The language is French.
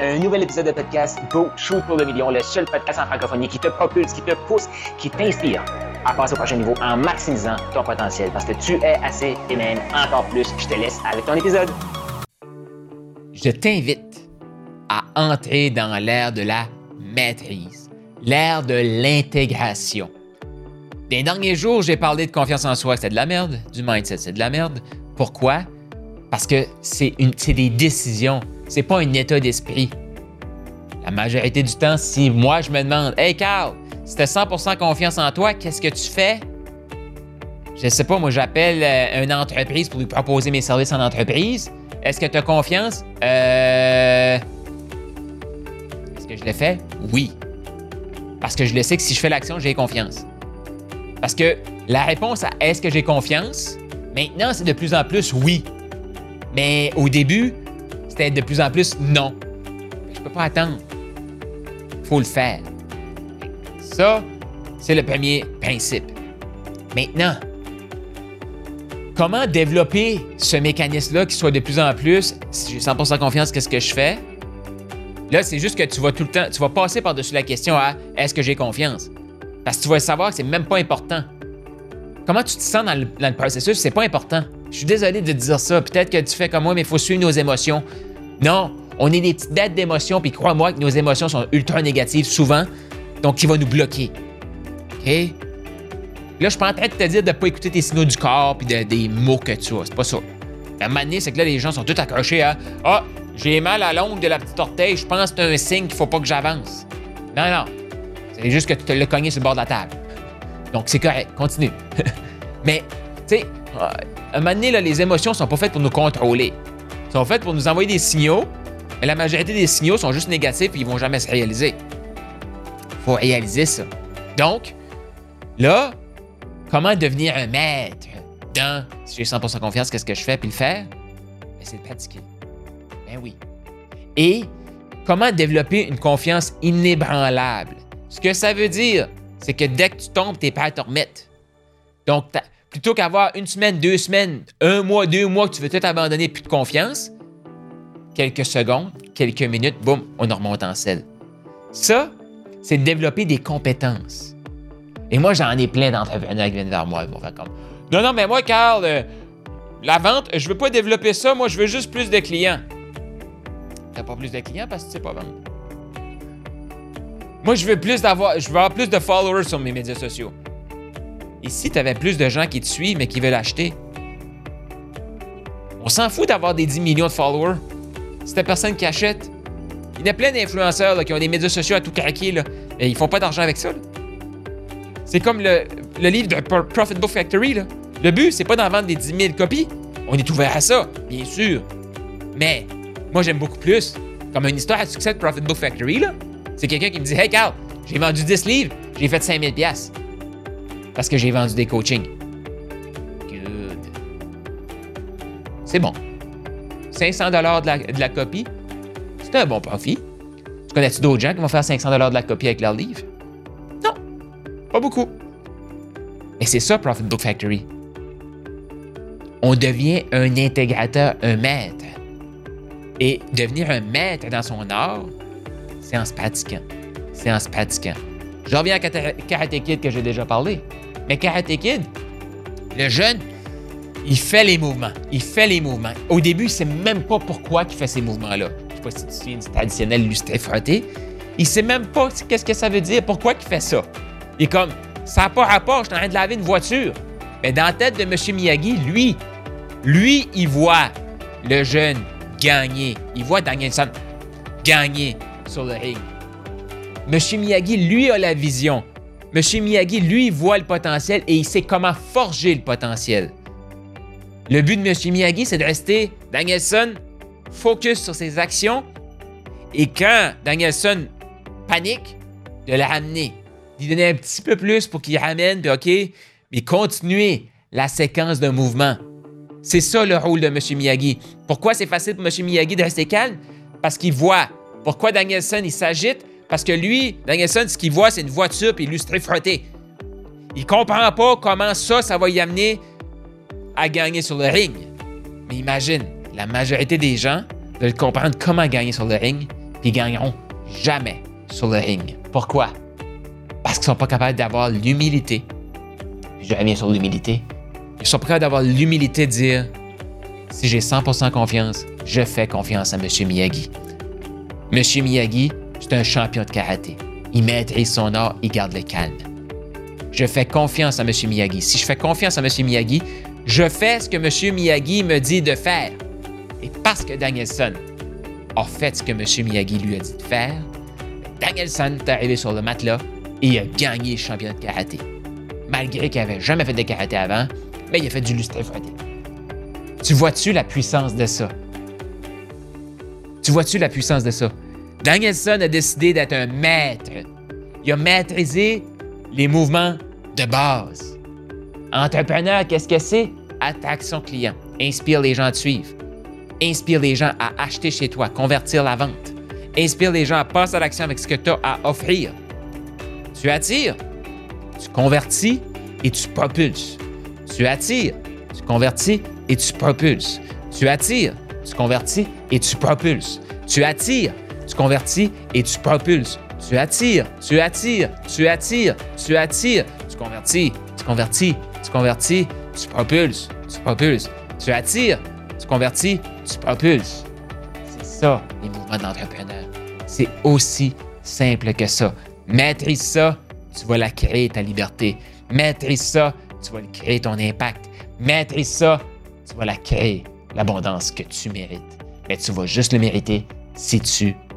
Un nouvel épisode de podcast Go Shoot pour le million, le seul podcast en francophonie qui te propulse, qui te pousse, qui t'inspire à passer au prochain niveau en maximisant ton potentiel parce que tu es assez et même encore plus. Je te laisse avec ton épisode. Je t'invite à entrer dans l'ère de la maîtrise, l'ère de l'intégration. Des derniers jours, j'ai parlé de confiance en soi, c'est de la merde, du mindset, c'est de la merde. Pourquoi? Parce que c'est des décisions, c'est pas un état d'esprit. La majorité du temps, si moi je me demande, Hey Carl, si tu as 100% confiance en toi, qu'est-ce que tu fais? Je sais pas, moi j'appelle euh, une entreprise pour lui proposer mes services en entreprise. Est-ce que tu as confiance? Euh. Est-ce que je le fais? Oui. Parce que je le sais que si je fais l'action, j'ai confiance. Parce que la réponse à est-ce que j'ai confiance, maintenant c'est de plus en plus oui. Mais au début, c'était de plus en plus non. Je peux pas attendre. Faut le faire. Ça, c'est le premier principe. Maintenant, comment développer ce mécanisme-là qui soit de plus en plus, si j'ai 100% confiance, qu'est-ce que je fais? Là, c'est juste que tu vas tout le temps, tu vas passer par-dessus la question à est-ce que j'ai confiance? Parce que tu vas savoir que c'est même pas important. Comment tu te sens dans le, dans le processus, c'est pas important. Je suis désolé de te dire ça. Peut-être que tu fais comme moi, mais il faut suivre nos émotions. Non, on est des petites bêtes d'émotions, puis crois-moi que nos émotions sont ultra négatives souvent, donc qui va nous bloquer. OK? Là, je suis pas en train de te dire de pas écouter tes signaux du corps puis de, des mots que tu as. C'est pas ça. Moment donné, c'est que là, les gens sont tous accrochés à Ah, j'ai mal à l'ongle de la petite orteil, je pense que c'est un signe qu'il faut pas que j'avance. Non, non. C'est juste que tu te l'as cogné sur le bord de la table. Donc, c'est correct. Continue. Mais, tu sais, à un moment donné, les émotions sont pas faites pour nous contrôler. Elles sont faites pour nous envoyer des signaux, mais la majorité des signaux sont juste négatifs et ils vont jamais se réaliser. faut réaliser ça. Donc, là, comment devenir un maître dans si j'ai 100% confiance, qu'est-ce que je fais puis le faire? Ben, c'est de pratiquer. Ben oui. Et comment développer une confiance inébranlable? Ce que ça veut dire, c'est que dès que tu tombes, tu es prêt à te remettre. Donc, plutôt qu'avoir une semaine, deux semaines, un mois, deux mois que tu veux tout abandonner plus de confiance, quelques secondes, quelques minutes, boum, on remonte en selle. Ça, c'est de développer des compétences. Et moi, j'en ai plein d'entrepreneurs qui viennent vers moi. Ils vont faire comme Non, non, mais moi, Carl, euh, la vente, je veux pas développer ça. Moi, je veux juste plus de clients. T'as pas plus de clients parce que tu sais pas vendre. Moi, je veux plus d'avoir, je veux avoir plus de followers sur mes médias sociaux. Et si tu avais plus de gens qui te suivent mais qui veulent acheter? On s'en fout d'avoir des 10 millions de followers. C'est la personne qui achète. Il y a plein d'influenceurs qui ont des médias sociaux à tout craquer, là, et ils font pas d'argent avec ça. C'est comme le, livre de Pro- Profit Book Factory. Là. Le but, c'est pas d'en vendre des 10 000 copies. On est ouvert à ça, bien sûr. Mais moi, j'aime beaucoup plus. Comme une histoire à succès de Profit Book Factory, là. C'est quelqu'un qui me dit Hey Carl, j'ai vendu 10 livres, j'ai fait 5000 pièces Parce que j'ai vendu des coachings. Good. C'est bon. 500 de la, de la copie, c'est un bon profit. Tu connais-tu d'autres gens qui vont faire 500 de la copie avec leur livre? Non, pas beaucoup. Et c'est ça, Profit Book Factory. On devient un intégrateur, un maître. Et devenir un maître dans son art, c'est en se pratiquant. C'est en se pratiquant. Je reviens à Karate Kid que j'ai déjà parlé. Mais Karate Kid, le jeune, il fait les mouvements. Il fait les mouvements. Au début, il sait même pas pourquoi il fait ces mouvements-là. Je sais pas si tu te souviens du traditionnel lustre. Il sait même pas qu'est-ce que ça veut dire, pourquoi il fait ça. Il est comme, ça n'a pas rapport, je suis en train de laver une voiture. Mais dans la tête de M. Miyagi, lui, lui, il voit le jeune gagner. Il voit Danielson gagner sur le ring. M. Miyagi, lui, a la vision. M. Miyagi, lui, voit le potentiel et il sait comment forger le potentiel. Le but de M. Miyagi, c'est de rester Danielson focus sur ses actions et quand Danielson panique, de le ramener. D'y donner un petit peu plus pour qu'il ramène, puis OK, mais continuer la séquence de mouvement. C'est ça le rôle de M. Miyagi. Pourquoi c'est facile pour M. Miyagi de rester calme? Parce qu'il voit. Pourquoi Danielson, il s'agite? Parce que lui, Danielson, ce qu'il voit, c'est une voiture puis illustré frottée. Il comprend pas comment ça, ça va y amener à gagner sur le ring. Mais imagine, la majorité des gens veulent comprendre comment gagner sur le ring, puis ils gagneront jamais sur le ring. Pourquoi? Parce qu'ils sont pas capables d'avoir l'humilité. Je reviens sur l'humilité. Ils sont pas capables d'avoir l'humilité de dire si j'ai 100% confiance, je fais confiance à M. Miyagi. M. Miyagi, c'est un champion de karaté. Il maîtrise son art, il garde le calme. Je fais confiance à M. Miyagi. Si je fais confiance à M. Miyagi, je fais ce que M. Miyagi me dit de faire. Et parce que Danielson a fait ce que M. Miyagi lui a dit de faire, Danielson est arrivé sur le matelas et a gagné le championnat de karaté. Malgré qu'il n'avait jamais fait de karaté avant, mais il a fait du lustre. Tu vois-tu la puissance de ça? Tu vois-tu la puissance de ça? Danielson a décidé d'être un maître. Il a maîtrisé les mouvements de base. Entrepreneur, qu'est-ce que c'est? Attaque son client. Inspire les gens à te suivre. Inspire les gens à acheter chez toi, convertir la vente. Inspire les gens à passer à l'action avec ce que tu as à offrir. Tu attires, tu convertis et tu propulses. Tu attires, tu convertis et tu propulses. Tu attires, tu convertis et tu propulses. Tu attires, tu convertis et tu propulses. Tu attires, tu attires, tu attires, tu attires, tu convertis, tu convertis, tu convertis, tu propulses, tu propulses. Tu attires, tu convertis, tu propulses. C'est ça, les mouvements de l'entrepreneur. C'est aussi simple que ça. Maîtrise ça, tu vas la créer ta liberté. Maîtrise ça, tu vas créer ton impact. Maîtrise ça, tu vas la créer, l'abondance que tu mérites. Mais tu vas juste le mériter si tu